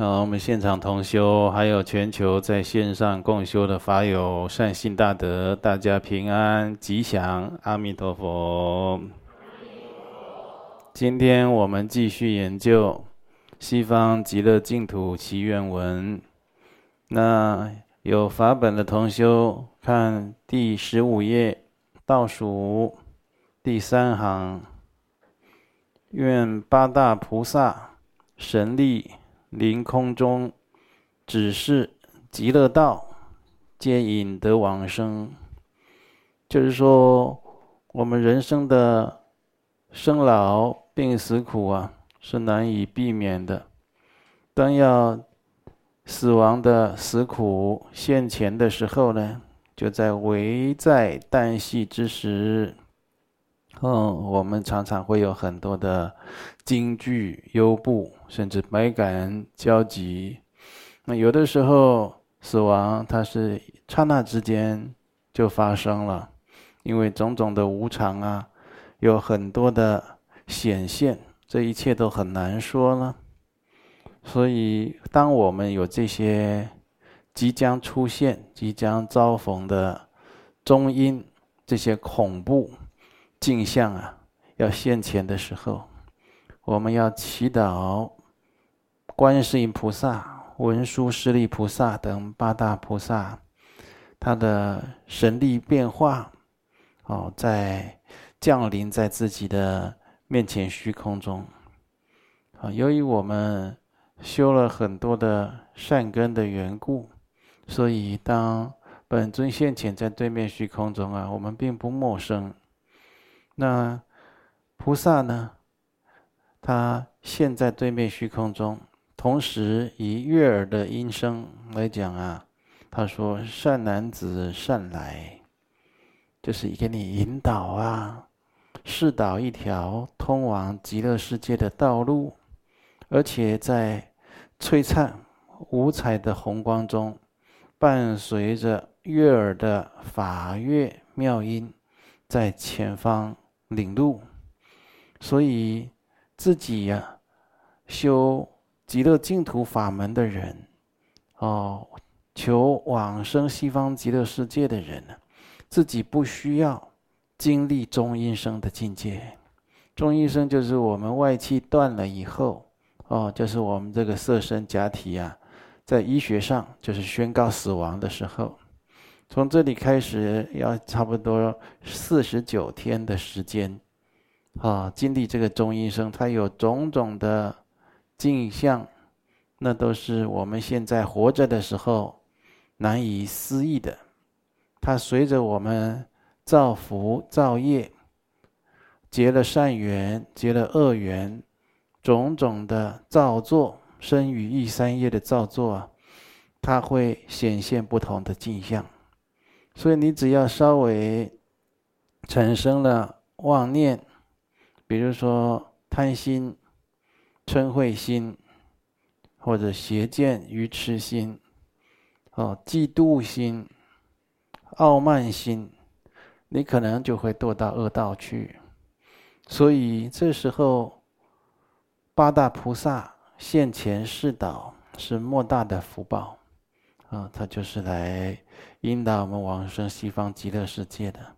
好，我们现场同修，还有全球在线上共修的法友，善心大德，大家平安吉祥，阿弥陀佛。今天我们继续研究《西方极乐净土祈愿文》，那有法本的同修看第十五页倒数第三行，愿八大菩萨神力。临空中指示极乐道，皆引得往生。就是说，我们人生的生老病死苦啊，是难以避免的。当要死亡的死苦现前的时候呢，就在危在旦夕之时。嗯，我们常常会有很多的惊惧、忧怖，甚至百感交集。那有的时候死亡它是刹那之间就发生了，因为种种的无常啊，有很多的显现，这一切都很难说了。所以，当我们有这些即将出现、即将遭逢的中阴，这些恐怖。镜像啊，要现前的时候，我们要祈祷观世音菩萨、文殊师利菩萨等八大菩萨，他的神力变化，哦，在降临在自己的面前虚空中。啊，由于我们修了很多的善根的缘故，所以当本尊现前在对面虚空中啊，我们并不陌生。那菩萨呢？他现在对面虚空中，同时以悦耳的音声来讲啊，他说：“善男子善来，就是给你引导啊，示导一条通往极乐世界的道路，而且在璀璨五彩的红光中，伴随着悦耳的法乐妙音，在前方。”领路，所以自己呀、修极乐净土法门的人，哦，求往生西方极乐世界的人呢，自己不需要经历中阴身的境界。中阴身就是我们外气断了以后，哦，就是我们这个色身假体啊，在医学上就是宣告死亡的时候。从这里开始，要差不多四十九天的时间，啊，经历这个中阴身，它有种种的镜像，那都是我们现在活着的时候难以思议的。它随着我们造福造业，结了善缘，结了恶缘，种种的造作，身语意三业的造作啊，它会显现不同的镜像。所以你只要稍微产生了妄念，比如说贪心、嗔恚心，或者邪见、愚痴心，哦，嫉妒心、傲慢心，你可能就会堕到恶道去。所以这时候，八大菩萨现前示导是莫大的福报。啊，他就是来引导我们往生西方极乐世界的。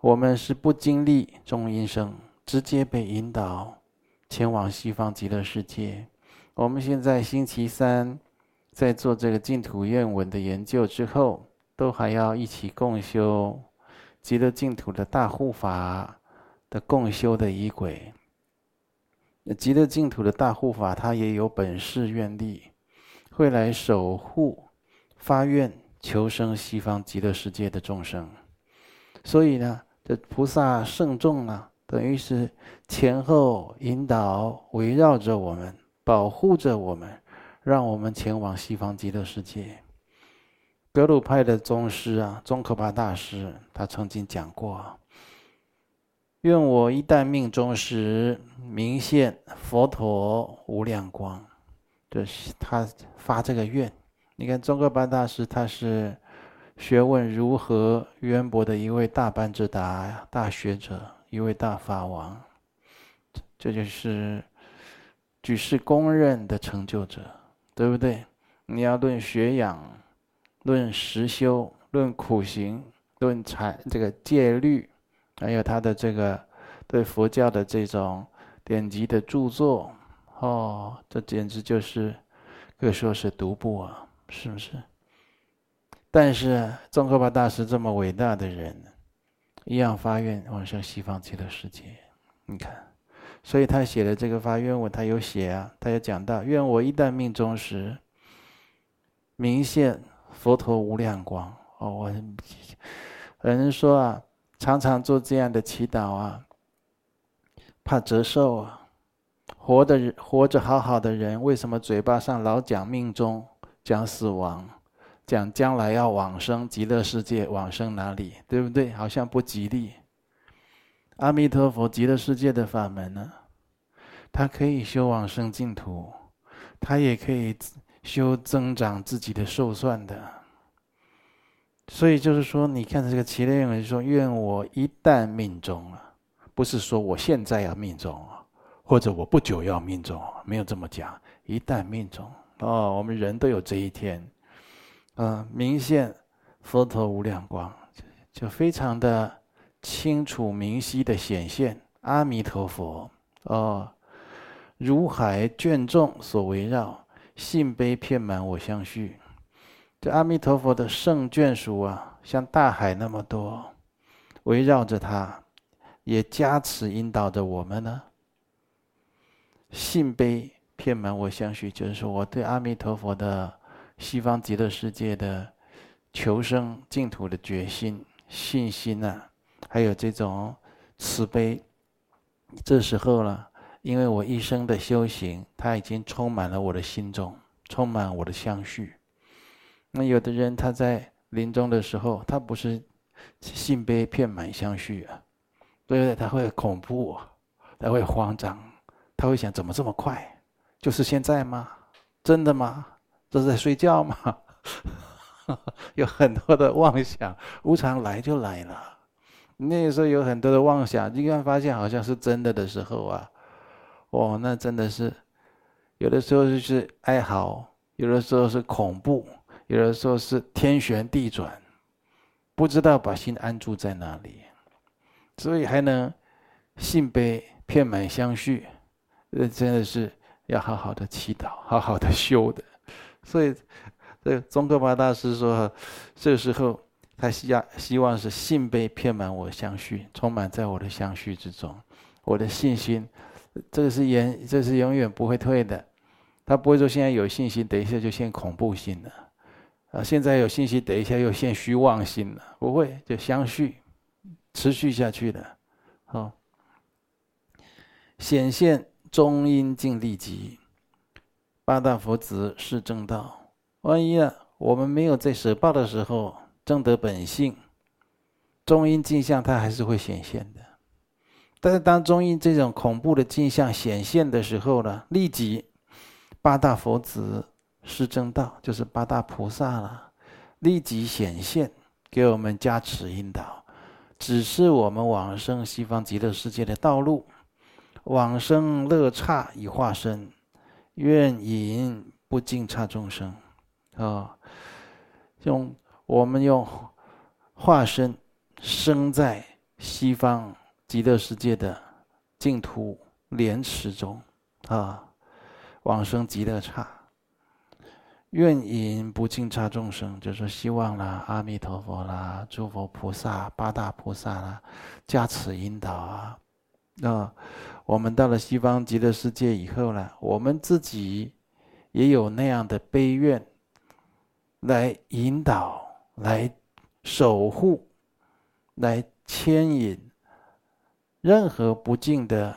我们是不经历中阴身，直接被引导前往西方极乐世界。我们现在星期三在做这个净土愿文的研究之后，都还要一起共修极乐净土的大护法的共修的仪轨。极乐净土的大护法，他也有本誓愿力。会来守护、发愿求生西方极乐世界的众生，所以呢，这菩萨圣众啊，等于是前后引导、围绕着我们，保护着我们，让我们前往西方极乐世界。格鲁派的宗师啊，宗喀巴大师，他曾经讲过：“愿我一旦命终时，明现佛陀无量光。”这是他发这个愿，你看宗喀巴大师，他是学问如何渊博的一位大班智达大学者，一位大法王。这就是举世公认的成就者，对不对？你要论学养，论实修，论苦行，论禅这个戒律，还有他的这个对佛教的这种典籍的著作，哦，这简直就是可以说是独步啊，是不是？但是宗喀巴大师这么伟大的人，一样发愿往生西方极乐世界，你看。所以他写的这个发愿文，他有写啊，他有讲到：愿我一旦命终时，明现佛陀无量光。哦，我有人说啊，常常做这样的祈祷啊，怕折寿啊。活的人，活着好好的人，为什么嘴巴上老讲命中、讲死亡、讲将来要往生极乐世界、往生哪里，对不对？好像不吉利。阿弥陀佛，极乐世界的法门呢？他可以修往生净土，他也可以修增长自己的寿算的。所以就是说，你看这个祈愿文说：“愿我一旦命中了，不是说我现在要命中啊，或者我不久要命中，没有这么讲。一旦命中哦，我们人都有这一天，嗯，明现佛陀无量光，就非常的。”清楚明晰的显现，阿弥陀佛哦，如海眷众所围绕，信悲遍满我相续。这阿弥陀佛的圣眷属啊，像大海那么多，围绕着他，也加持引导着我们呢。信悲遍满我相续，就是说我对阿弥陀佛的西方极乐世界的求生净土的决心、信心呐、还有这种慈悲，这时候呢，因为我一生的修行，他已经充满了我的心中，充满我的相续。那有的人他在临终的时候，他不是信悲片满相续啊，对不对？他会恐怖，他会慌张，他会想：怎么这么快？就是现在吗？真的吗？这是在睡觉吗？有很多的妄想，无常来就来了。那个时候有很多的妄想，你看发现好像是真的的时候啊，哦，那真的是，有的时候就是哀嚎，有的时候是恐怖，有的时候是天旋地转，不知道把心安住在哪里，所以还能信悲片满相续，这真的是要好好的祈祷，好好的修的。所以，这个宗喀巴大师说，这个时候。他希要希望是信被遍满我相续，充满在我的相续之中，我的信心，这个是永这是永远不会退的。他不会说现在有信心，等一下就现恐怖心了，啊，现在有信心，等一下又现虚妄心了，不会，就相续，持续下去的。好，显现中阴尽利极，八大佛子是正道。万一啊，我们没有在舍报的时候。证得本性，中阴镜像它还是会显现的。但是当中阴这种恐怖的镜像显现的时候呢，立即八大佛子是正道，就是八大菩萨了，立即显现给我们加持引导，指示我们往生西方极乐世界的道路，往生乐刹已化身，愿引不净刹众生，啊、用。我们用化身生在西方极乐世界的净土莲池中啊，往生极乐刹，愿引不净刹众生，就是说希望啦，阿弥陀佛啦，诸佛菩萨、八大菩萨啦，加持引导啊。啊，我们到了西方极乐世界以后呢，我们自己也有那样的悲愿来引导。来守护，来牵引任何不敬的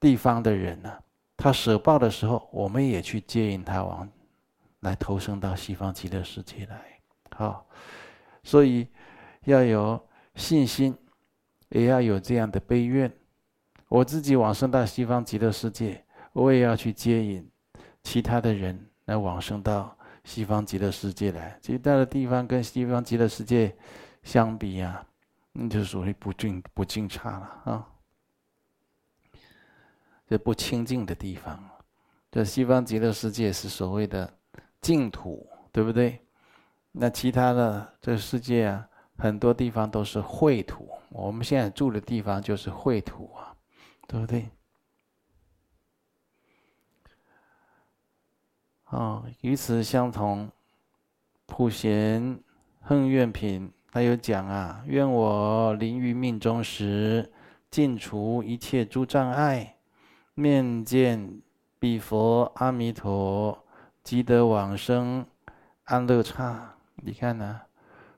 地方的人呢？他舍报的时候，我们也去接引他往来投生到西方极乐世界来。好，所以要有信心，也要有这样的悲愿。我自己往生到西方极乐世界，我也要去接引其他的人来往生到。西方极乐世界来，其他的地方跟西方极乐世界相比呀、啊，那就属于不净不净刹了啊。这不清净的地方。这西方极乐世界是所谓的净土，对不对？那其他的这世界啊，很多地方都是秽土。我们现在住的地方就是秽土啊，对不对？哦，与此相同，普贤恨愿品他有讲啊，愿我临欲命终时，尽除一切诸障碍，面见彼佛阿弥陀，即得往生安乐刹。你看呢、啊？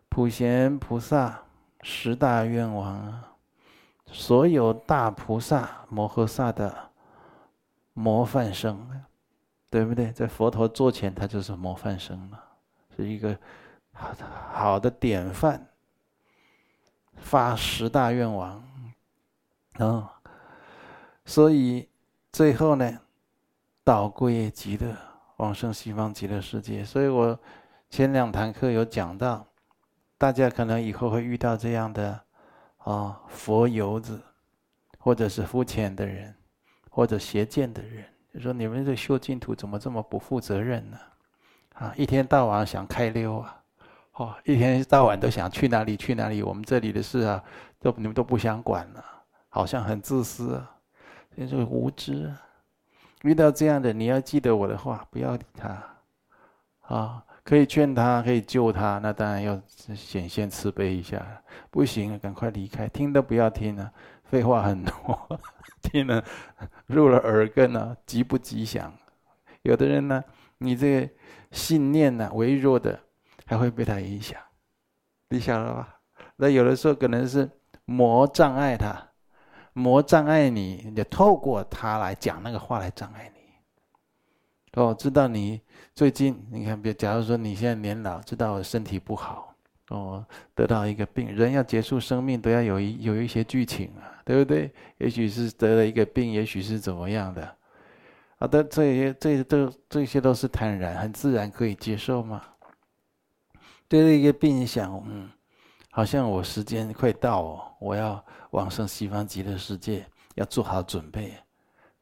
普贤菩萨十大愿王啊，所有大菩萨摩诃萨的模范生，对不对？在佛陀座前，他就是模范生嘛，是一个好的好的典范。发十大愿王，啊、所以最后呢，导归极乐，往生西方极乐世界。所以我前两堂课有讲到，大家可能以后会遇到这样的啊、佛游子，或者是肤浅的人，或者邪见的人，就说你们这修净土怎么这么不负责任呢？啊，一天到晚想开溜啊，哦，一天到晚都想去哪里去哪里，我们这里的事啊，都你们都不想管了，好像很自私啊，这是无知啊。遇到这样的，你要记得我的话，不要理他，啊，可以劝他，可以救他，那当然要显现慈悲一下。不行，赶快离开，听都不要听了，废话很多，听了入了耳根了，吉不吉祥。有的人呢，你这个信念呢微弱的，还会被他影响，你晓得吧？那有的时候可能是魔障碍他。魔障碍你，你就透过他来讲那个话来障碍你。哦，知道你最近，你看，比如假如说你现在年老，知道我身体不好，哦，得到一个病，人要结束生命都要有一有一些剧情啊，对不对？也许是得了一个病，也许是怎么样的，好的，这些这些都这些都是坦然，很自然可以接受嘛。对了一个病想，嗯。好像我时间快到哦，我要往生西方极乐世界，要做好准备。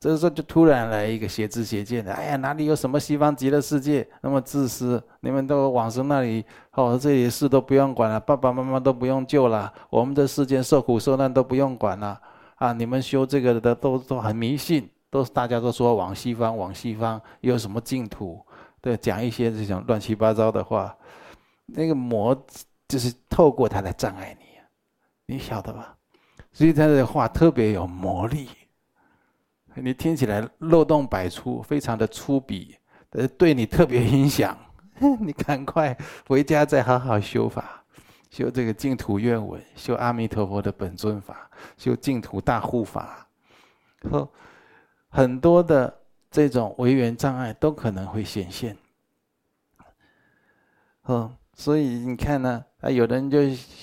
这个时候就突然来一个邪知邪见的，哎呀，哪里有什么西方极乐世界那么自私？你们都往生那里，哦，这些事都不用管了，爸爸妈妈都不用救了，我们的世间受苦受难都不用管了啊！你们修这个的都都很迷信，都是大家都说往西方，往西方有什么净土？对，讲一些这种乱七八糟的话，那个魔。就是透过他来障碍你，你晓得吧？所以他的话特别有魔力，你听起来漏洞百出，非常的粗鄙，呃对你特别影响。你赶快回家再好好修法，修这个净土愿文，修阿弥陀佛的本尊法，修净土大护法，和很多的这种违缘障碍都可能会显现。嗯。所以你看呢，啊，有的人就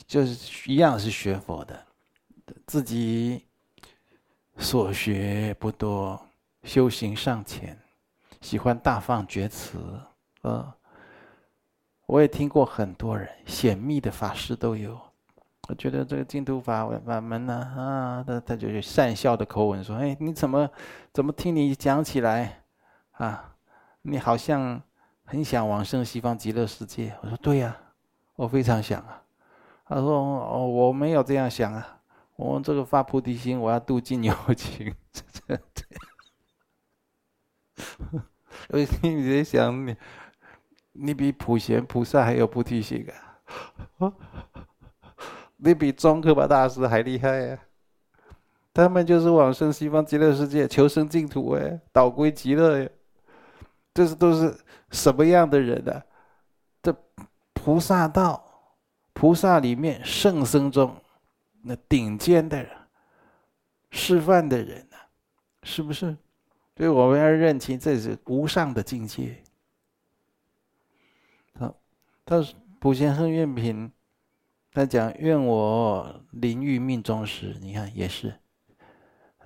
就是一样是学佛的，自己所学不多，修行尚浅，喜欢大放厥词，啊，我也听过很多人显密的法师都有，我觉得这个净土法法门呢，啊，他他就是善笑的口吻说，哎，你怎么怎么听你讲起来，啊，你好像。很想往生西方极乐世界，我说对呀、我非常想啊。他说哦，我没有这样想啊，我这个发菩提心，我要度尽有情。我心里在想你，你比普贤菩萨还有菩提心啊，你比宗喀巴大师还厉害呀、啊。他们就是往生西方极乐世界，求生净土哎，导归极乐呀。这是都是什么样的人呢、啊？这菩萨道，菩萨里面圣僧中那顶尖的人，示范的人呢、是不是？所以我们要认清这是无上的境界。好，他说普贤行愿品，他讲愿我临欲命中时，你看也是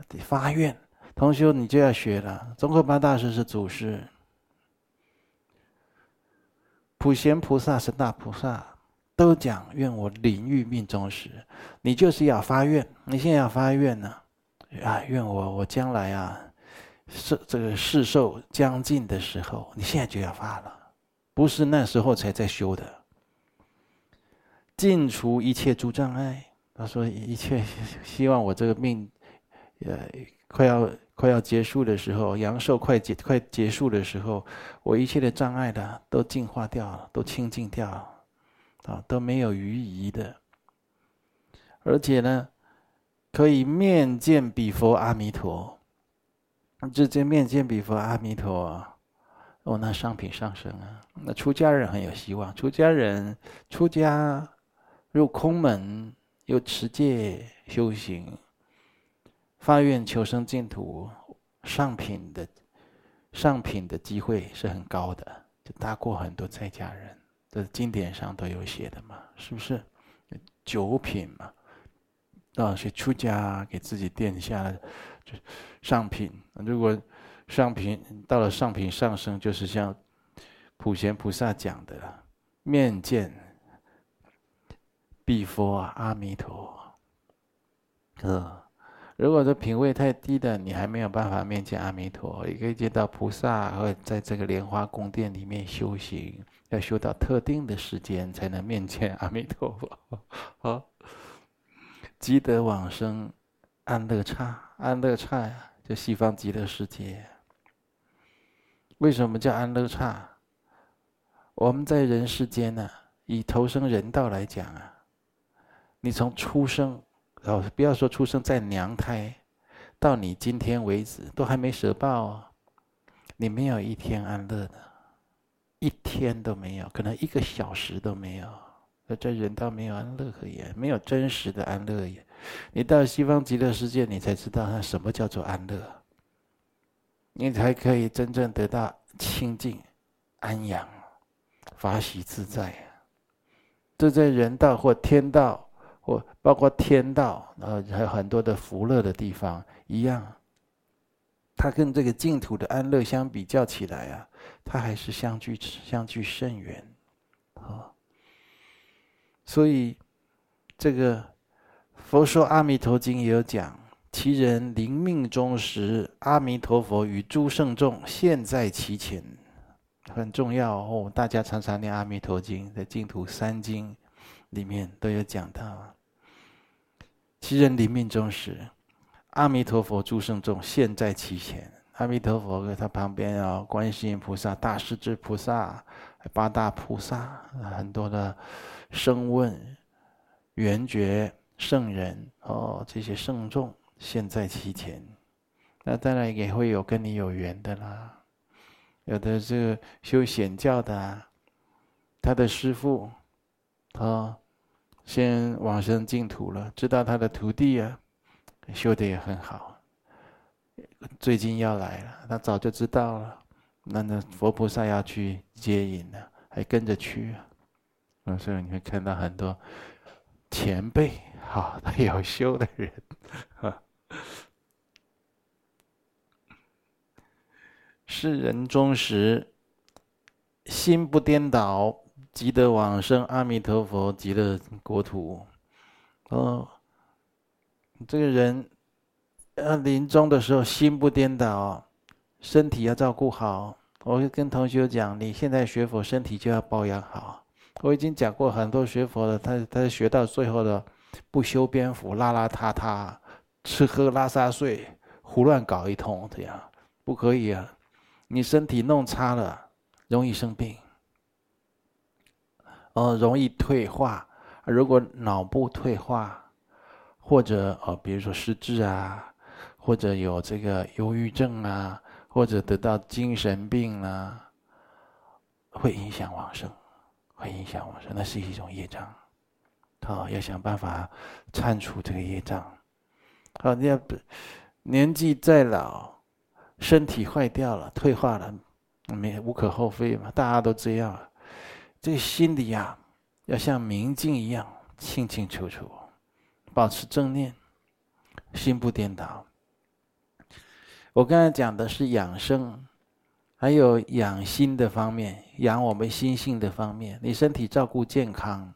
得发愿。同修，你就要学了。宗喀巴大师是祖师。普贤菩萨是大菩萨，都讲愿我临欲命终时，你就是要发愿。你现在要发愿呢，啊，愿我我将来啊，是这个世寿将近的时候，你现在就要发了，不是那时候才在修的。尽除一切诸障碍，他说一切希望我这个命，呃，快要快要结束的时候，阳寿快结快结束的时候，我一切的障碍的都净化掉了，都清净掉了，啊，都没有余疑的。而且呢，可以面见彼佛阿弥陀。直接面见彼佛阿弥陀，哦，那上品上生啊！那出家人很有希望。出家人出家入空门，又持戒修行，发愿求生净土，上品的上品的机会是很高的，就大过很多在家人。这经典上都有写的嘛，是不是？九品嘛，啊，是出家给自己垫下就。上品，如果上品到了上品上升，就是像普贤菩萨讲的，面见彼佛阿弥陀。呃，如果这品位太低的，你还没有办法面见阿弥陀，也可以见到菩萨，或者在这个莲花宫殿里面修行，要修到特定的时间才能面见阿弥陀佛。好，积德往生。安乐刹，安乐刹呀，就西方极乐世界。为什么叫安乐刹？我们在人世间呢，以投生人道来讲啊，你从出生，哦，不要说出生在娘胎，到你今天为止都还没舍报哦，你没有一天安乐的，一天都没有，可能一个小时都没有。那这人道没有安乐可言，没有真实的安乐也。你到西方极乐世界，你才知道它什么叫做安乐，你才可以真正得到清净、安养、法喜自在。这在人道或天道，或包括天道，然后还有很多的福乐的地方一样，它跟这个净土的安乐相比较起来啊，它还是相距相距甚远，啊。所以，这个《佛说阿弥陀经》也有讲，其人临命终时，阿弥陀佛与诸圣众现在其前，很重要哦。大家常常念《阿弥陀经》，在净土三经里面都有讲到。其人临命终时，阿弥陀佛诸圣众现在其前，阿弥陀佛在他旁边啊，观世音菩萨、大势至菩萨、八大菩萨，很多的。声问、缘觉、圣人哦，这些圣众现在其前，那当然也会有跟你有缘的啦。有的是修显教的啊，他的师父，他，先往生净土了，知道他的徒弟啊，修的也很好，最近要来了，他早就知道了，那那佛菩萨要去接引了，还跟着去。啊所以你会看到很多前辈，好，他 有修的人，啊，世人终时心不颠倒，即得往生阿弥陀佛极乐国土。哦，这个人呃临终的时候心不颠倒，身体要照顾好。我会跟同学讲，你现在学佛，身体就要保养好。我已经讲过很多学佛的，他他学到最后的不修边幅，邋邋遢遢，吃喝拉撒睡，胡乱搞一通，这样不可以啊！你身体弄差了，容易生病，哦，容易退化。如果脑部退化，或者哦，比如说失智啊，或者有这个忧郁症啊，或者得到精神病啊，会影响往生。会影响往生，那是一种业障，好，要想办法铲除这个业障。好，你要不年纪再老，身体坏掉了、退化了，没无可厚非嘛，大家都这样。这心里呀，要像明镜一样清清楚楚，保持正念，心不颠倒。我刚才讲的是养生。还有养心的方面，养我们心性的方面。你身体照顾健康，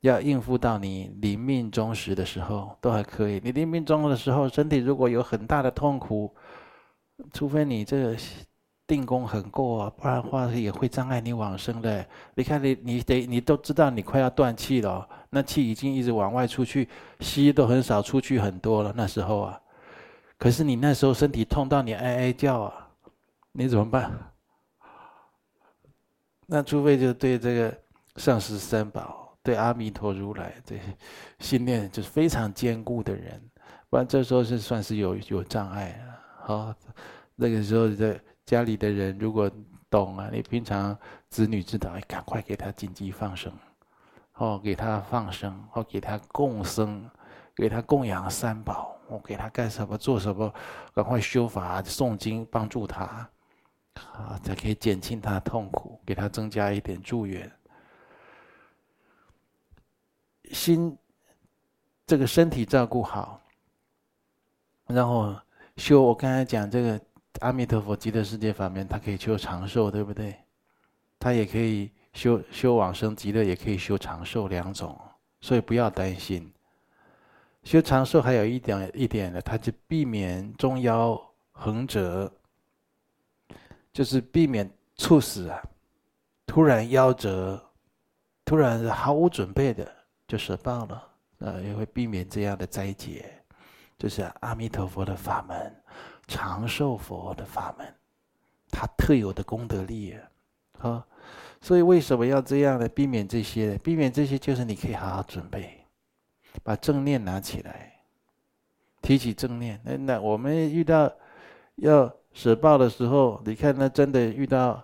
要应付到你临命终时的时候都还可以。你临命终的时候，身体如果有很大的痛苦，除非你这个定功很够啊，不然的话也会障碍你往生的。你看你你得你都知道你快要断气了，那气已经一直往外出去，吸都很少出去很多了。那时候啊，可是你那时候身体痛到你哀哀叫啊，你怎么办？那除非就对这个上师三宝，对阿弥陀如来，对信念就是非常坚固的人，不然这时候是算是有有障碍啊。好，那个时候的家里的人如果懂啊，你平常子女知道，哎，赶快给他紧急放生，哦，给他放生，哦，给他供生，给他供养三宝，我给他干什么做什么，赶快修法诵经帮助他。啊，才可以减轻他的痛苦，给他增加一点助缘。心，这个身体照顾好，然后修。我刚才讲这个阿弥陀佛极乐世界法门，他可以修长寿，对不对？他也可以修修往生极乐，也可以修长寿两种，所以不要担心。修长寿还有一点一点呢，他就避免中夭横折。就是避免猝死啊，突然夭折，突然毫无准备的就舍报了，呃，也会避免这样的灾劫。这是阿弥陀佛的法门，长寿佛的法门，他特有的功德力啊，啊，所以为什么要这样呢？避免这些，避免这些就是你可以好好准备，把正念拿起来，提起正念。那那我们遇到要。舍报的时候，你看那真的遇到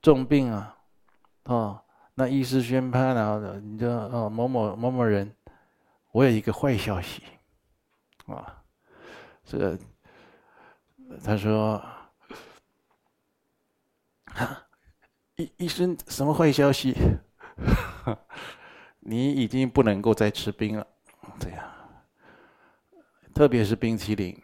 重病啊，哦，那医师宣判了，你就哦某某某某人，我有一个坏消息，啊，这个他说，啊，医医生什么坏消息？你已经不能够再吃冰了，这样，特别是冰淇淋。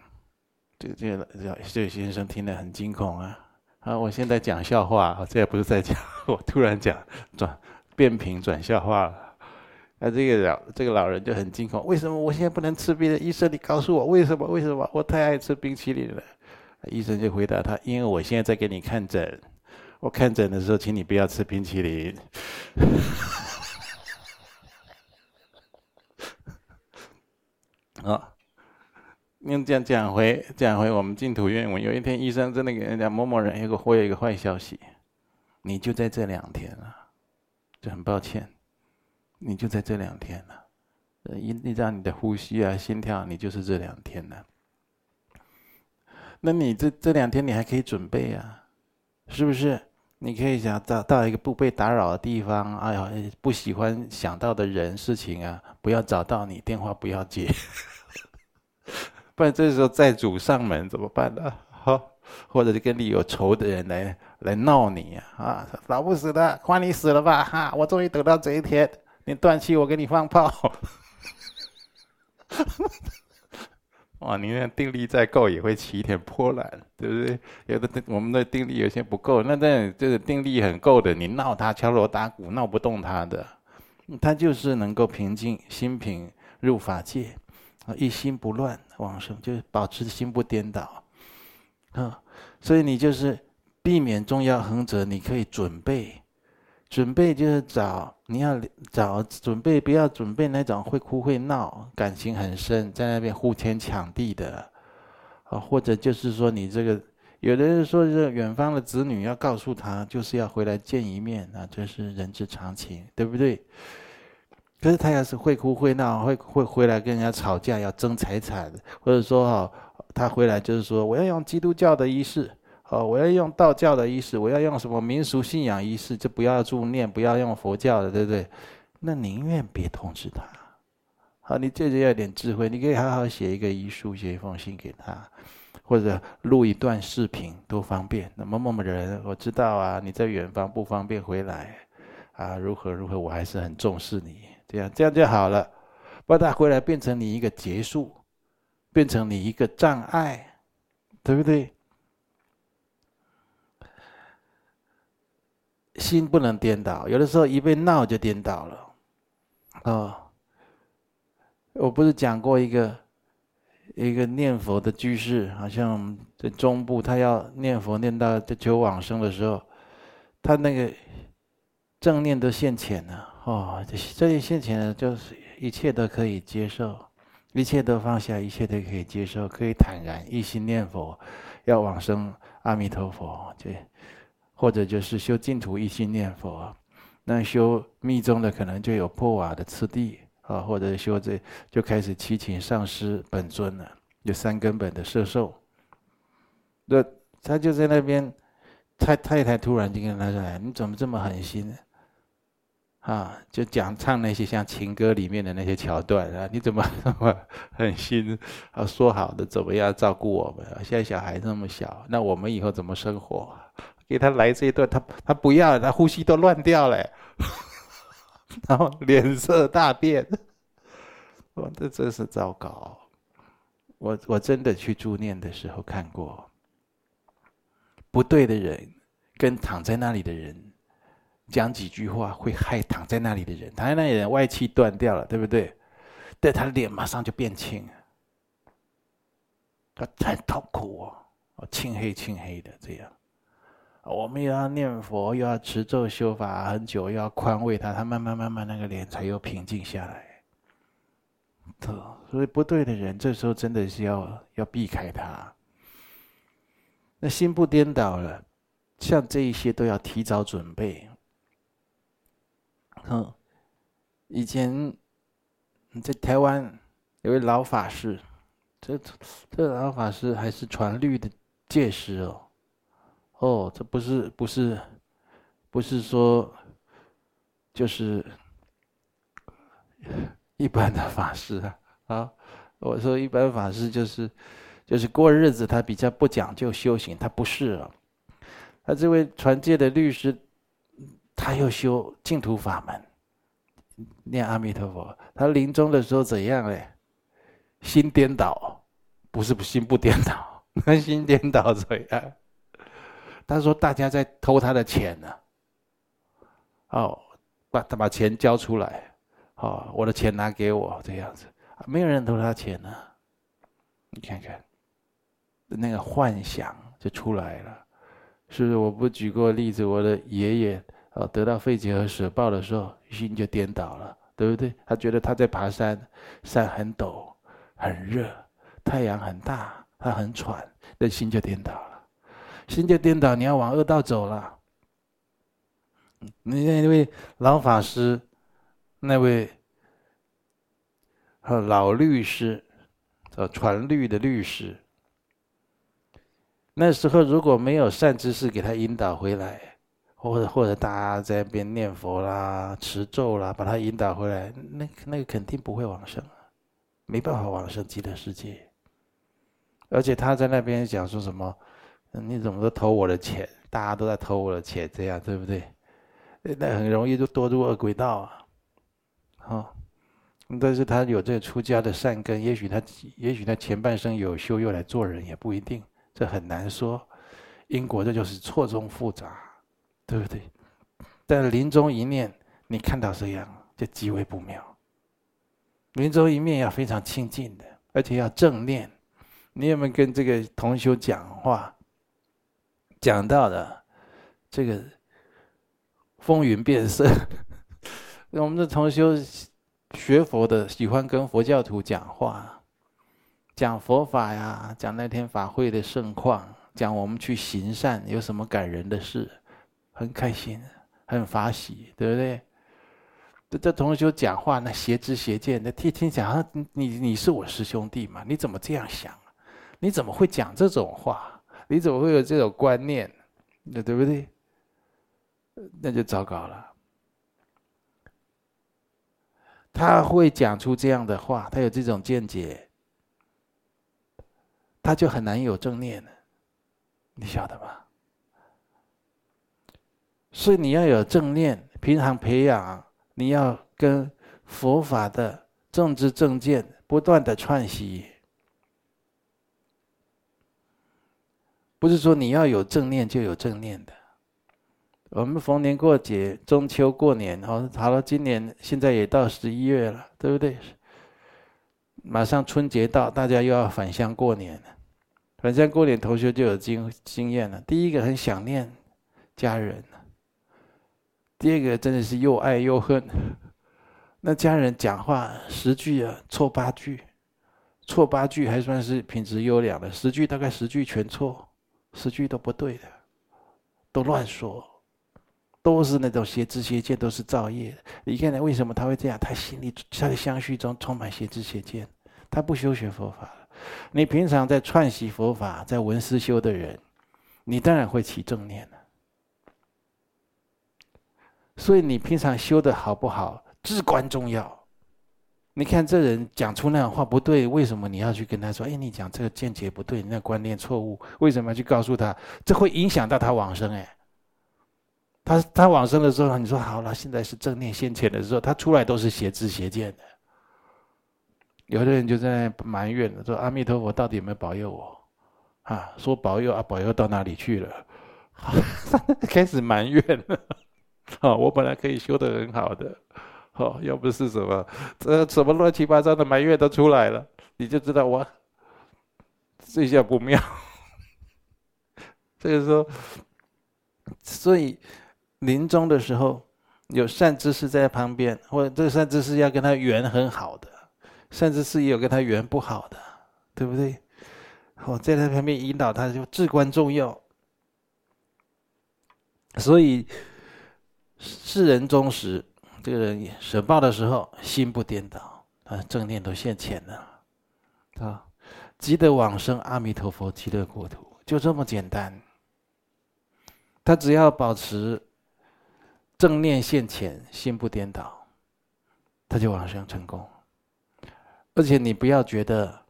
这个这个这位先生听得很惊恐啊！啊，我现在讲笑话，这也不是在讲，我突然讲转变频转笑话了。那这个老这个老人就很惊恐，为什么我现在不能吃冰的？医生，你告诉我为什么？为什么？我太爱吃冰淇淋了。医生就回答他：因为我现在在给你看诊，我看诊的时候，请你不要吃冰淇淋。啊。用这样讲回讲回我们净土愿文，有一天医生真的给人家某某人有个会有一个坏消息，你就在这两天了，就很抱歉，你就在这两天了，依依照你的呼吸啊心跳，你就是这两天了。那你这这两天你还可以准备啊，是不是？你可以想到到一个不被打扰的地方，哎呀，不喜欢想到的人事情啊，不要找到你，电话不要接。不然这时候债主上门怎么办呢？好，或者是跟你有仇的人来来闹你啊！啊，老不死的，换你死了吧！哈，我终于等到这一天，你断气，我给你放炮。哇，你那定力再够，也会起一点波澜，对不对？有的我们的定力有些不够，那这这个定力很够的，你闹他敲锣打鼓闹不动他的，他就是能够平静心平入法界。一心不乱往生，就是保持心不颠倒，啊，所以你就是避免重要横折，你可以准备，准备就是找你要找准备，不要准备那种会哭会闹、感情很深，在那边呼天抢地的，啊，或者就是说你这个，有的人说是远方的子女要告诉他，就是要回来见一面啊，这是人之常情，对不对？可是他要是会哭会闹，会会回来跟人家吵架，要争财产，或者说哈，他回来就是说我要用基督教的仪式，哦，我要用道教的仪式，我要用什么民俗信仰仪式，就不要助念，不要用佛教的，对不对？那宁愿别通知他。好，你这就要点智慧，你可以好好写一个遗书，写一封信给他，或者录一段视频，都方便。那某某某人，我知道啊，你在远方不方便回来，啊，如何如何，我还是很重视你。这样，这样就好了，不然他回来变成你一个结束，变成你一个障碍，对不对？心不能颠倒，有的时候一被闹就颠倒了。哦，我不是讲过一个一个念佛的居士，好像在中部，他要念佛念到求往生的时候，他那个正念都现前了。哦，这这一现前呢，就是一切都可以接受，一切都放下，一切都可以接受，可以坦然一心念佛，要往生阿弥陀佛。就或者就是修净土一心念佛，那修密宗的可能就有破瓦的次第啊，或者修这就开始七请上师本尊了，有三根本的摄受。那他就在那边，太太太突然就跟他说：“你怎么这么狠心呢？”啊，就讲唱那些像情歌里面的那些桥段啊，你怎么那么狠心？啊，说好的怎么样照顾我们？现在小孩那么小，那我们以后怎么生活？给他来这一段，他他不要，他呼吸都乱掉了，然后脸色大变。我这真是糟糕！我我真的去助念的时候看过，不对的人跟躺在那里的人讲几句话，会害躺在那里的人。躺在那里的人外气断掉了，对不对？对他脸马上就变青，他很痛苦哦，青黑青黑的这样。我们又要念佛，又要持咒修法很久，又要宽慰他，他慢慢慢慢那个脸才又平静下来。所以不对的人，这时候真的是要要避开他。那心不颠倒了，像这一些都要提早准备。哼，以前在台湾有位老法师，这这老法师还是传律的戒师哦。哦，这不是不是，不是说，就是 一般的法师啊啊！我说一般法师就是，就是过日子，他比较不讲究修行，他不是啊。他这位传戒的律师，他又修净土法门，念阿弥陀佛。他临终的时候怎样嘞？心颠倒，不是心不颠倒，那 心颠倒怎样？他说：“大家在偷他的钱呢，哦，把他把钱交出来，哦，我的钱拿给我，这样子，没有人偷他钱呢。你看看，那个幻想就出来了，是不是？我不举过例子，我的爷爷哦，得到肺结核舍报的时候，心就颠倒了，对不对？他觉得他在爬山，山很陡，很热，太阳很大，他很喘，那心就颠倒了。”心就颠倒，你要往恶道走了。你那位老法师，那位和老律师，叫传律的律师。那时候如果没有善知识给他引导回来，或者或者大家在那边念佛啦、持咒啦，把他引导回来，那那个肯定不会往生，没办法往生极乐世界。而且他在那边讲说什么？你怎么都偷我的钱？大家都在偷我的钱，这样对不对？那很容易就堕入恶鬼道啊！哦，但是他有这个出家的善根，也许他，也许他前半生有修，又来做人，也不一定，这很难说。因果这就是错综复杂，对不对？但临终一念，你看到这样，就极为不妙。临终一念要非常清净的，而且要正念。你有没有跟这个同修讲话？讲到的这个风云变色，我们的同修学佛的喜欢跟佛教徒讲话，讲佛法呀，讲那天法会的盛况，讲我们去行善有什么感人的事，很开心，很法喜，对不对？这这同修讲话那邪知邪见的，听听讲，你你是我师兄弟嘛？你怎么这样想？你怎么会讲这种话？你怎么会有这种观念？那对不对？那就糟糕了。他会讲出这样的话，他有这种见解，他就很难有正念了。你晓得吗？所以你要有正念，平常培养，你要跟佛法的正知正见不断的串习。不是说你要有正念就有正念的。我们逢年过节，中秋过年，好，好了，今年现在也到十一月了，对不对？马上春节到，大家又要返乡过年了。返乡过年，同学就有经经验了。第一个很想念家人，第二个真的是又爱又恨。那家人讲话十句啊，错八句，错八句还算是品质优良的，十句大概十句全错，十句都不对的，都乱说，都是那种邪知邪见，都是造业的。你看，为什么他会这样？他心里他的相续中充满邪知邪见，他不修学佛法。你平常在串习佛法，在闻思修的人，你当然会起正念了。所以你平常修的好不好？至关重要。你看这人讲出那样话不对，为什么你要去跟他说？哎，你讲这个见解不对，你那观念错误，为什么要去告诉他？这会影响到他往生。哎，他他往生的时候，你说好了，现在是正念先前的时候，他出来都是邪知邪见的。有的人就在埋怨说：“阿弥陀佛到底有没有保佑我？”啊，说保佑啊，保佑到哪里去了？开始埋怨了。好，我本来可以修得很好的。哦，要不是什么，这什么乱七八糟的埋怨都出来了，你就知道我这下不妙。这个时候，所以临终的时候有善知识在旁边，或者这善知识要跟他缘很好的，善知识也有跟他缘不好的，对不对？哦，在他旁边引导他就至关重要。所以世人终时。这个人舍报的时候，心不颠倒，啊，正念都现前了，啊，即得往生阿弥陀佛极乐国土，就这么简单。他只要保持正念现前，心不颠倒，他就往生成功。而且你不要觉得。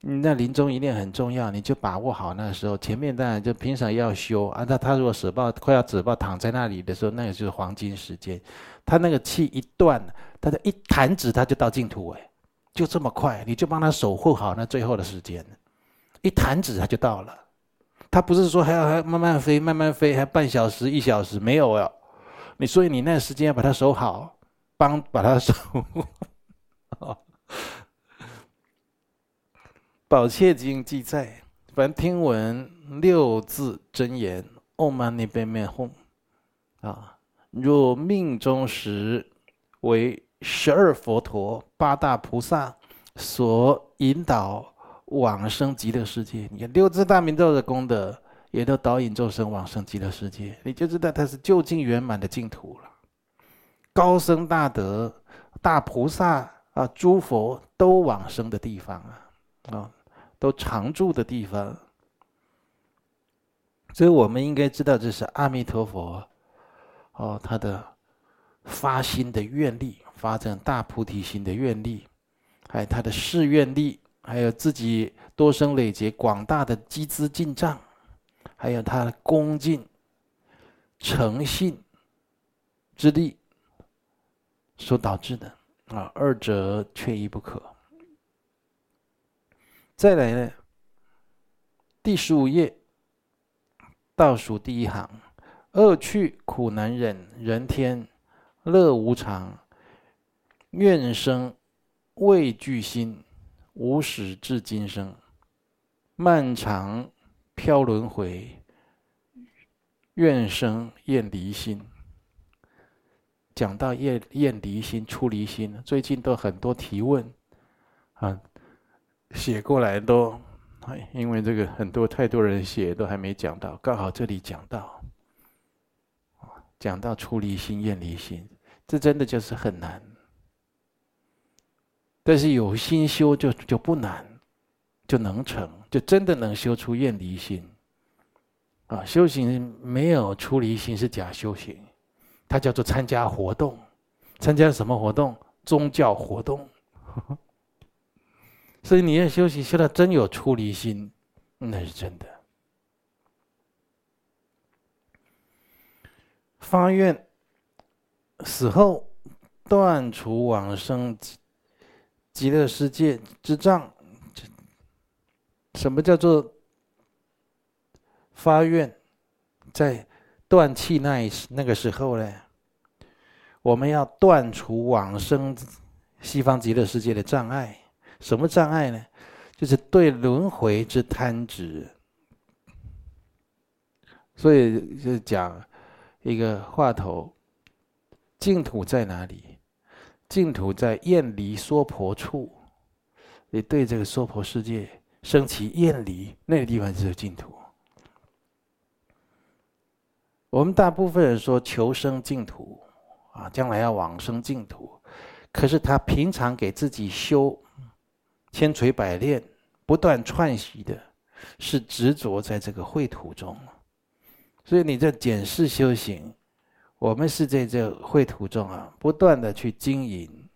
那临终一念很重要，你就把握好那个时候。前面当然就平常要修啊，他他如果舍报快要舍报躺在那里的时候，那个就是黄金时间。他那个气一断，他的一弹指他就到净土哎，就这么快，你就帮他守护好那最后的时间，一弹指他就到了。他不是说还要还慢慢飞，慢慢飞，还半小时一小时没有啊？你所以你那个时间要把它守好，帮把它守护。宝篋经记载：凡听闻六字真言“唵嘛呢呗咪吽”，啊，若命中时为十二佛陀、八大菩萨所引导往生极乐世界，你看六字大明咒的功德，也都导引众生往生极乐世界，你就知道它是究竟圆满的净土了。高僧大德、大菩萨啊，诸佛都往生的地方啊，啊。都常住的地方，所以我们应该知道，这是阿弥陀佛，哦，他的发心的愿力，发展大菩提心的愿力，还有他的誓愿力，还有自己多生累劫广大的积资进账，还有他的恭敬、诚信之力所导致的啊，二者缺一不可。再来呢，第十五页倒数第一行：恶趣苦难忍，人天乐无常，怨生畏惧心，无始至今生，漫长漂轮回，怨生厌离心。讲到厌厌离心、出离心，最近都很多提问啊。写过来都，因为这个很多太多人写都还没讲到，刚好这里讲到，讲到出离心、厌离心，这真的就是很难。但是有心修就就不难，就能成，就真的能修出厌离心。啊，修行没有出离心是假修行，它叫做参加活动，参加什么活动？宗教活动。所以你要修行，修到真有出离心，那是真的。发愿死后断除往生极乐世界之障。什么叫做发愿？在断气那一那个时候呢，我们要断除往生西方极乐世界的障碍。什么障碍呢？就是对轮回之贪执。所以就讲一个话头，净土在哪里？净土在厌离娑婆处。你对这个娑婆世界生起厌离，那个地方就是净土。我们大部分人说求生净土，啊，将来要往生净土，可是他平常给自己修千锤百炼，不断串习的，是执着在这个秽土中。所以你在检视修行，我们是在这秽土中啊，不断的去经营，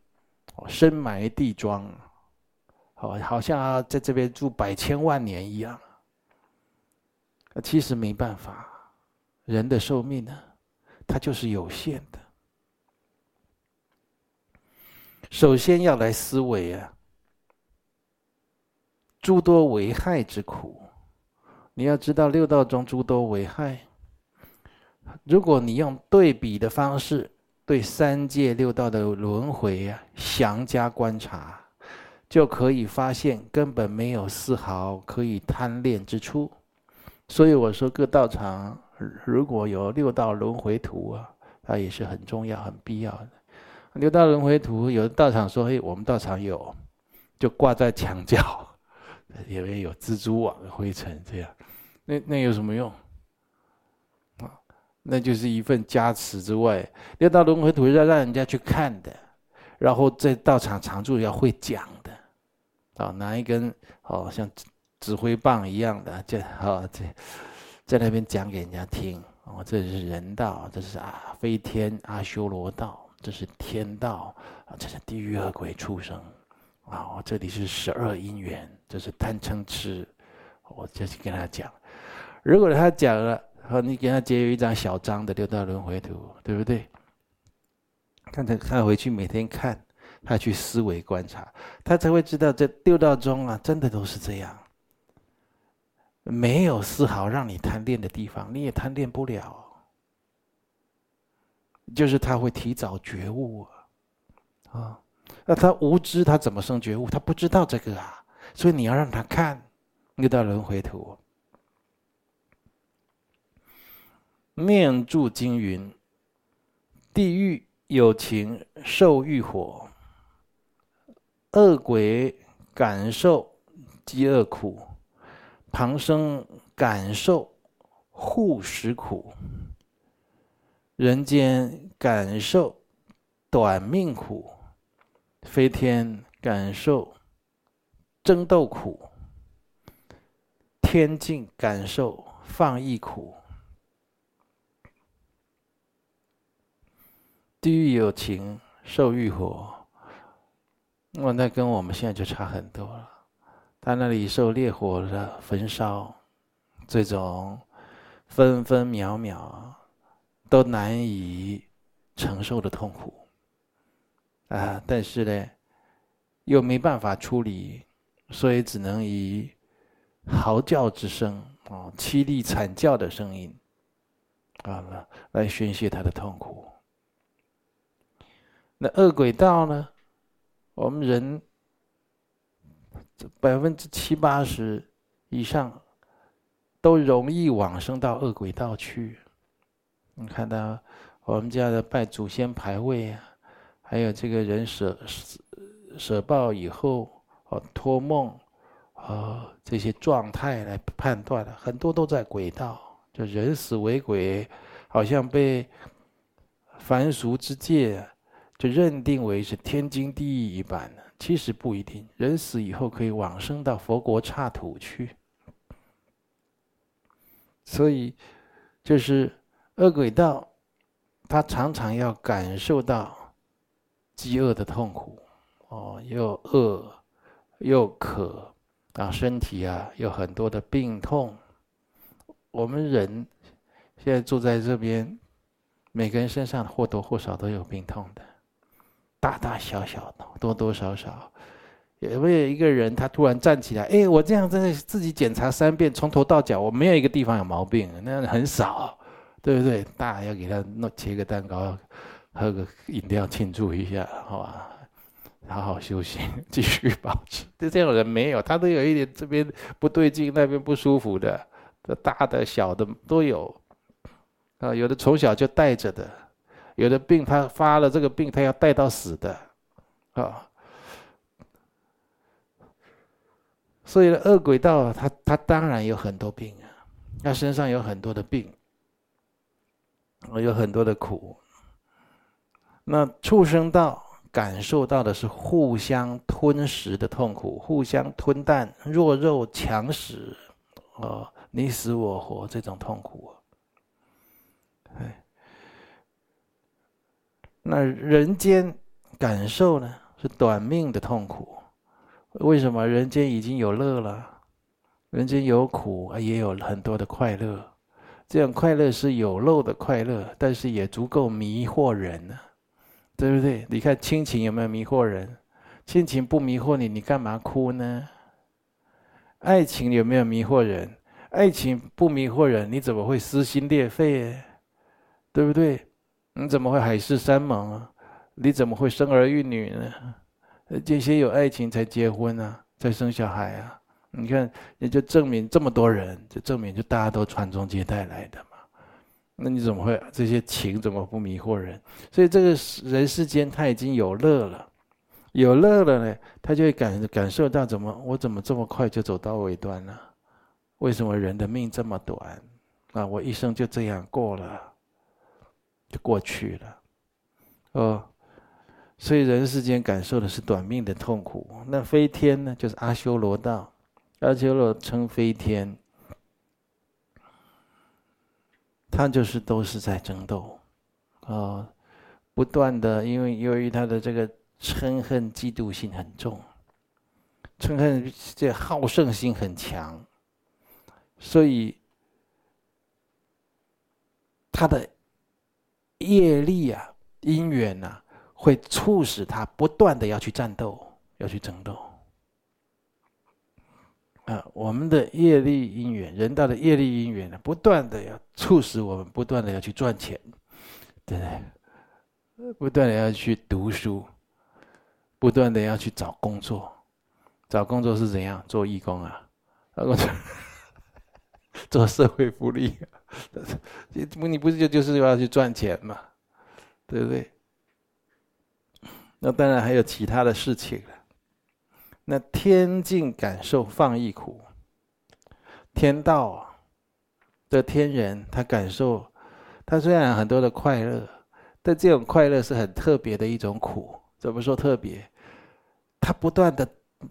深埋地桩，好，好像在这边住百千万年一样。其实没办法，人的寿命呢，它就是有限的。首先要来思维啊，诸多危害之苦，你要知道六道中诸多危害。如果你用对比的方式对三界六道的轮回啊，详加观察，就可以发现根本没有丝毫可以贪恋之处。所以我说各道场如果有六道轮回图啊，它也是很重要、很必要的。六道轮回图，有的道场说：“嘿，我们道场有，就挂在墙角，里面有蜘蛛网的灰尘这样，那那有什么用？”啊那就是一份加持之外，六道轮回图要让人家去看的，然后在道场常住要会讲的，啊，拿一根哦像指挥棒一样的，这啊这在那边讲给人家听，哦，这是人道，这是啊飞天阿修罗道，这是天道，啊，这是地狱恶鬼畜生，啊，这里是十二因缘，就是贪嗔痴，我就去跟他讲，如果他讲了。好，你给他结有一张小张的六道轮回图，对不对？看他看回去，每天看，他去思维观察，他才会知道这六道中啊，真的都是这样，没有丝毫让你贪恋的地方，你也贪恋不了。就是他会提早觉悟啊，啊，那他无知，他怎么生觉悟？他不知道这个啊，所以你要让他看六道轮回图。面住经云：地狱有情受欲火，恶鬼感受饥饿苦，旁生感受护食苦，人间感受短命苦，飞天感受争斗苦，天境感受放逸苦。地狱有情受欲火，那那跟我们现在就差很多了。他那里受烈火的焚烧，这种分分秒秒都难以承受的痛苦啊！但是呢，又没办法处理，所以只能以嚎叫之声啊，凄厉惨叫的声音啊，来宣泄他的痛苦。那恶鬼道呢？我们人百分之七八十以上都容易往生到恶鬼道去。你看到我们家的拜祖先牌位啊，还有这个人舍舍舍报以后托梦啊这些状态来判断的，很多都在鬼道，就人死为鬼，好像被凡俗之界。就认定为是天经地义一般的，其实不一定。人死以后可以往生到佛国刹土去，所以就是恶鬼道，他常常要感受到饥饿的痛苦，哦，又饿又渴，啊，身体啊有很多的病痛。我们人现在住在这边，每个人身上或多或少都有病痛的。大大小小的，多多少少，有没有一个人他突然站起来？哎，我这样真的自己检查三遍，从头到脚，我没有一个地方有毛病，那很少，对不对？大要给他弄切个蛋糕，喝个饮料庆祝一下，好吧？好好修行，继续保持。就这种人没有，他都有一点这边不对劲，那边不舒服的，这大的小的都有。啊，有的从小就带着的，有的病他发了这个病，他要带到死的，啊。所以呢，恶鬼道他他当然有很多病啊，他身上有很多的病，有很多的苦。那畜生道感受到的是互相吞食的痛苦，互相吞啖，弱肉强食，哦，你死我活这种痛苦。哎，那人间感受呢，是短命的痛苦。为什么人间已经有乐了？人间有苦，也有很多的快乐。这样快乐是有漏的快乐，但是也足够迷惑人呢，对不对？你看亲情有没有迷惑人？亲情不迷惑你，你干嘛哭呢？爱情有没有迷惑人？爱情不迷惑人，你怎么会撕心裂肺？对不对？你怎么会海誓山盟啊？你怎么会生儿育女呢？这些有爱情才结婚啊，才生小孩啊！你看，也就证明这么多人，就证明就大家都传宗接代来的。那你怎么会这些情怎么不迷惑人？所以这个人世间他已经有乐了，有乐了呢，他就会感感受到怎么我怎么这么快就走到尾端了？为什么人的命这么短？啊，我一生就这样过了，就过去了，哦。所以人世间感受的是短命的痛苦。那飞天呢？就是阿修罗道，阿修罗称飞天，他就是都是在争斗，啊，不断的，因为由于他的这个嗔恨嫉妒心很重，嗔恨这好胜心很强，所以他的业力啊，因缘呐。会促使他不断的要去战斗，要去争斗。啊，我们的业力因缘，人道的业力因缘呢，不断的要促使我们不断的要去赚钱，对不对？不断的要去读书，不断的要去找工作，找工作是怎样？做义工啊，找工作，做社会福利，你你不是就就是要去赚钱嘛，对不对？那当然还有其他的事情了。那天境感受放逸苦，天道的天人，他感受，他虽然很多的快乐，但这种快乐是很特别的一种苦。怎么说特别？他不断的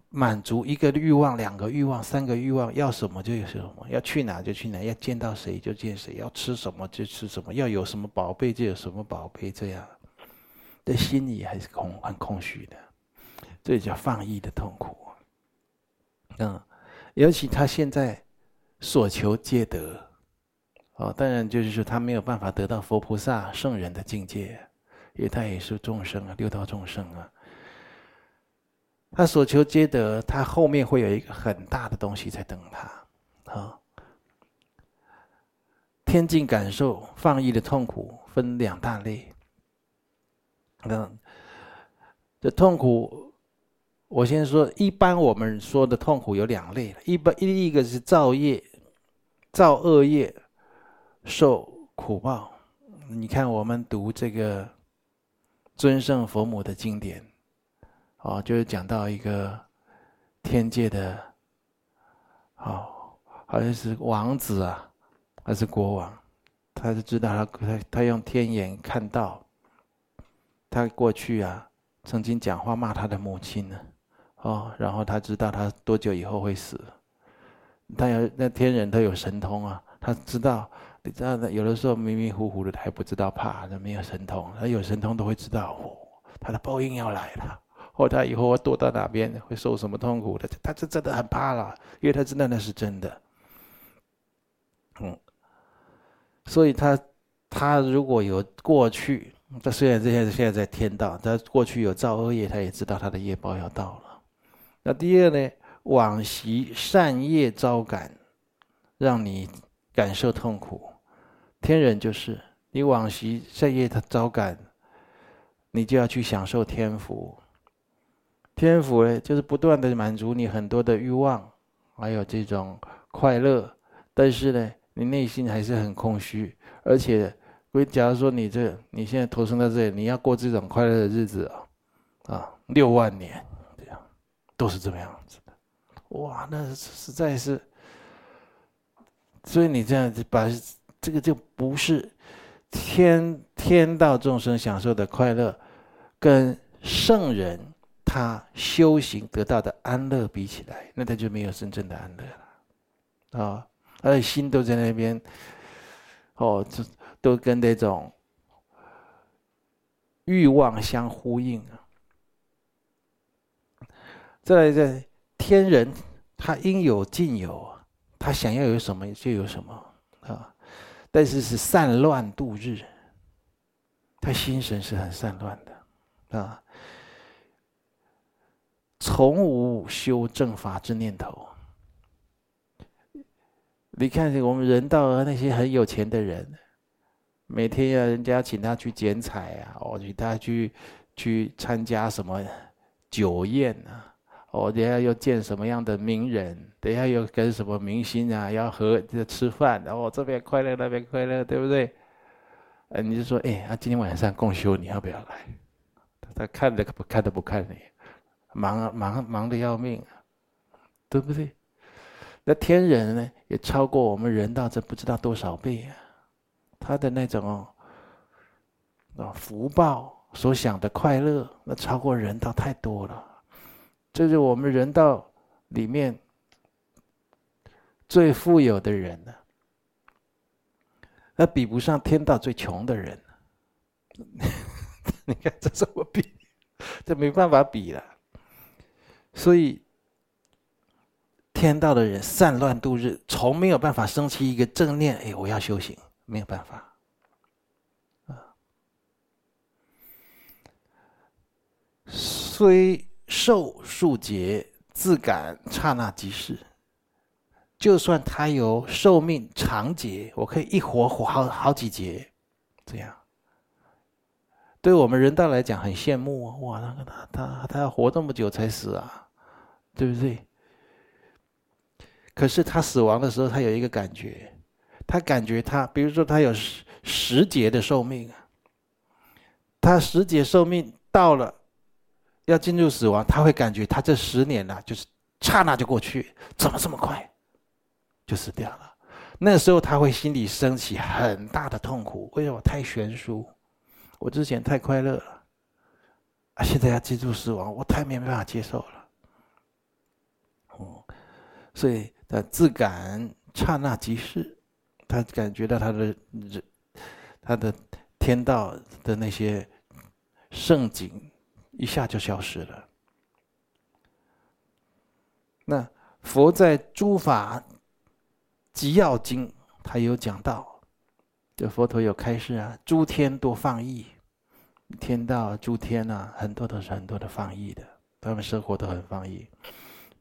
满足一个欲望、两个欲望、三个欲望，要什么就有什么，要去哪就去哪，要见到谁就见谁，要吃什么就吃什么，要有什么宝贝就有什么宝贝，这样。的心里还是空，很空虚的，这叫放逸的痛苦。嗯，尤其他现在所求皆得，哦，当然就是说他没有办法得到佛菩萨圣人的境界，因为他也是众生啊，六道众生啊。他所求皆得，他后面会有一个很大的东西在等他，啊。天境感受放逸的痛苦分两大类。嗯，这痛苦，我先说，一般我们说的痛苦有两类，一般一一个是造业，造恶业，受苦报。你看我们读这个尊胜佛母的经典，哦，就是讲到一个天界的，哦，好像是王子啊，还是国王，他就知道他他他用天眼看到。他过去啊，曾经讲话骂他的母亲呢，哦，然后他知道他多久以后会死。他有那天人都有神通啊，他知道，你知道的，有的时候迷迷糊糊的还不知道怕，他没有神通，他有神通都会知道，哦，他的报应要来了，或他以后会躲到哪边，会受什么痛苦的，他是真的很怕了，因为他知道那是真的。嗯，所以他他如果有过去。他虽然这些现在在天道，他过去有造恶业，他也知道他的业报要到了。那第二呢，往昔善业招感，让你感受痛苦。天人就是你往昔善业他招感，你就要去享受天福。天福呢，就是不断的满足你很多的欲望，还有这种快乐，但是呢，你内心还是很空虚。而且，假如说你这你现在投生到这里，你要过这种快乐的日子啊，啊，六万年，都是这么样子的。哇，那实在是，所以你这样子把这个就不是天天道众生享受的快乐，跟圣人。他修行得到的安乐比起来，那他就没有真正的安乐了，啊，他的心都在那边，哦，这都跟那种欲望相呼应啊。再来，在天人，他应有尽有，他想要有什么就有什么啊，但是是散乱度日，他心神是很散乱的，啊。从无修正法之念头。你看，我们人道那些很有钱的人，每天要人家请他去剪彩啊，哦，请他去去参加什么酒宴啊，哦，等下又见什么样的名人，等下又跟什么明星啊要和这吃饭，然后这边快乐那边快乐，对不对？呃，你就说，哎，啊，今天晚上共修，你要不要来？他看的不看都不看你。忙忙忙的要命，对不对？那天人呢，也超过我们人道这不知道多少倍啊！他的那种哦，啊福报所想的快乐，那超过人道太多了。这是我们人道里面最富有的人呢，那比不上天道最穷的人。你看这怎么比？这没办法比了。所以，天道的人散乱度日，从没有办法生起一个正念。哎，我要修行，没有办法。啊，虽寿数劫，自感刹那即逝。就算他有寿命长劫，我可以一活活好好几劫，这样。对我们人道来讲很羡慕啊！哇，那个他他他要活这么久才死啊，对不对？可是他死亡的时候，他有一个感觉，他感觉他，比如说他有十十劫的寿命啊，他十劫寿命到了，要进入死亡，他会感觉他这十年呐，就是刹那就过去，怎么这么快就死掉了？那时候他会心里升起很大的痛苦，为什么？太悬殊。我之前太快乐了，啊，现在要进入死亡，我太没办法接受了。哦，所以他自感刹那即逝，他感觉到他的，他的天道的那些盛景一下就消失了。那佛在《诸法集要经》他有讲到。这佛陀有开示啊，诸天多放逸，天道诸天啊，很多都是很多的放逸的，他们生活都很放逸，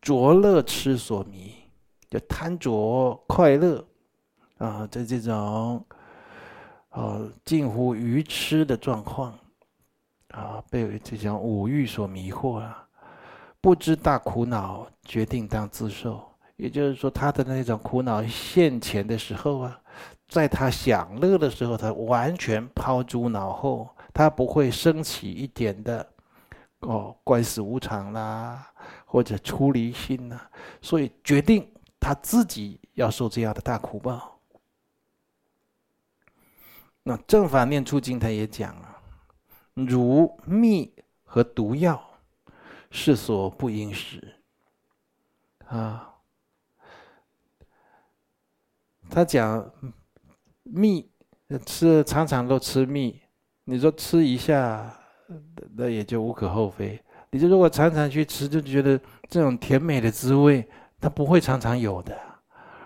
着乐痴所迷，就贪着快乐啊，在这种近乎愚痴的状况啊，被这种五欲所迷惑啊，不知大苦恼，决定当自受。也就是说，他的那种苦恼现前的时候啊。在他享乐的时候，他完全抛诸脑后，他不会升起一点的哦，观死无常啦，或者出离心呐，所以决定他自己要受这样的大苦报。那《正法念处经》他也讲啊，如蜜和毒药，是所不应食啊。他讲。蜜吃常常都吃蜜，你说吃一下，那也就无可厚非。你就如果常常去吃，就觉得这种甜美的滋味，它不会常常有的。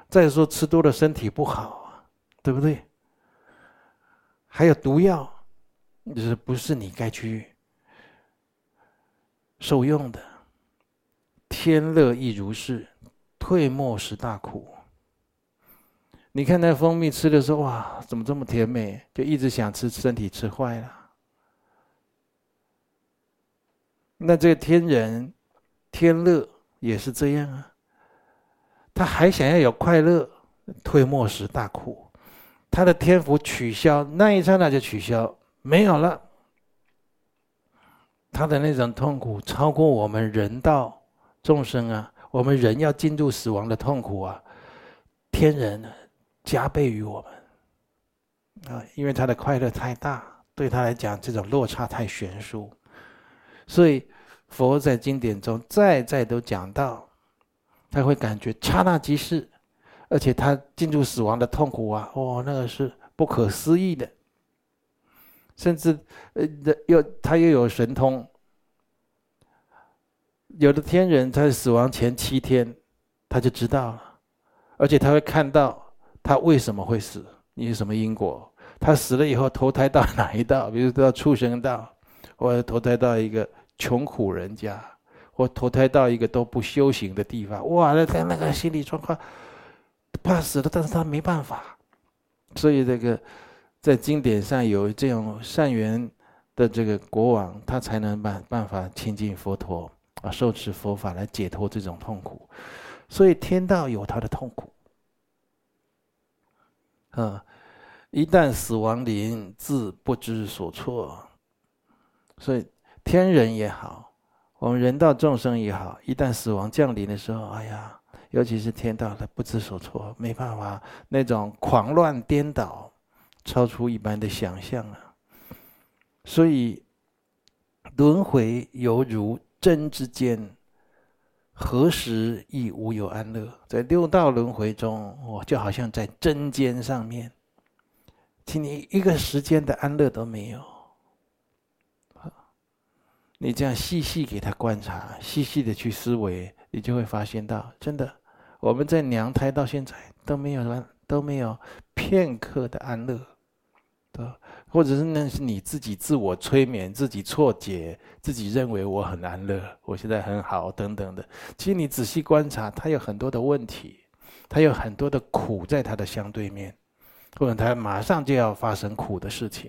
再说吃多了身体不好，对不对？还有毒药，就是不是你该去受用的。天乐亦如是，退没时大苦。你看那蜂蜜吃的时候，哇，怎么这么甜美？就一直想吃，身体吃坏了。那这个天人天乐也是这样啊。他还想要有快乐，退末时大苦。他的天福取消，那一刹那就取消，没有了。他的那种痛苦超过我们人道众生啊，我们人要进入死亡的痛苦啊，天人加倍于我们啊，因为他的快乐太大，对他来讲这种落差太悬殊，所以佛在经典中再再都讲到，他会感觉刹那即逝。而且他进入死亡的痛苦啊，哦，那个是不可思议的。甚至，呃，又他又有神通。有的天人在死亡前七天，他就知道了，而且他会看到他为什么会死，你是什么因果。他死了以后投胎到哪一道？比如到畜生道，或者投胎到一个穷苦人家，或投胎到一个都不修行的地方。哇，那他那个心理状况。怕死了，但是他没办法，所以这个在经典上有这种善缘的这个国王，他才能办办法亲近佛陀啊，受持佛法来解脱这种痛苦。所以天道有他的痛苦，啊，一旦死亡临，自不知所措。所以天人也好，我们人道众生也好，一旦死亡降临的时候，哎呀。尤其是天道的不知所措，没办法，那种狂乱颠倒，超出一般的想象啊。所以轮回犹如针之间，何时亦无有安乐？在六道轮回中，我就好像在针尖上面，请你一个时间的安乐都没有。你这样细细给他观察，细细的去思维，你就会发现到，真的。我们在娘胎到现在都没有了，都没有片刻的安乐，对，或者是那是你自己自我催眠、自己错解、自己认为我很安乐，我现在很好等等的。其实你仔细观察，他有很多的问题，他有很多的苦在他的相对面，或者他马上就要发生苦的事情。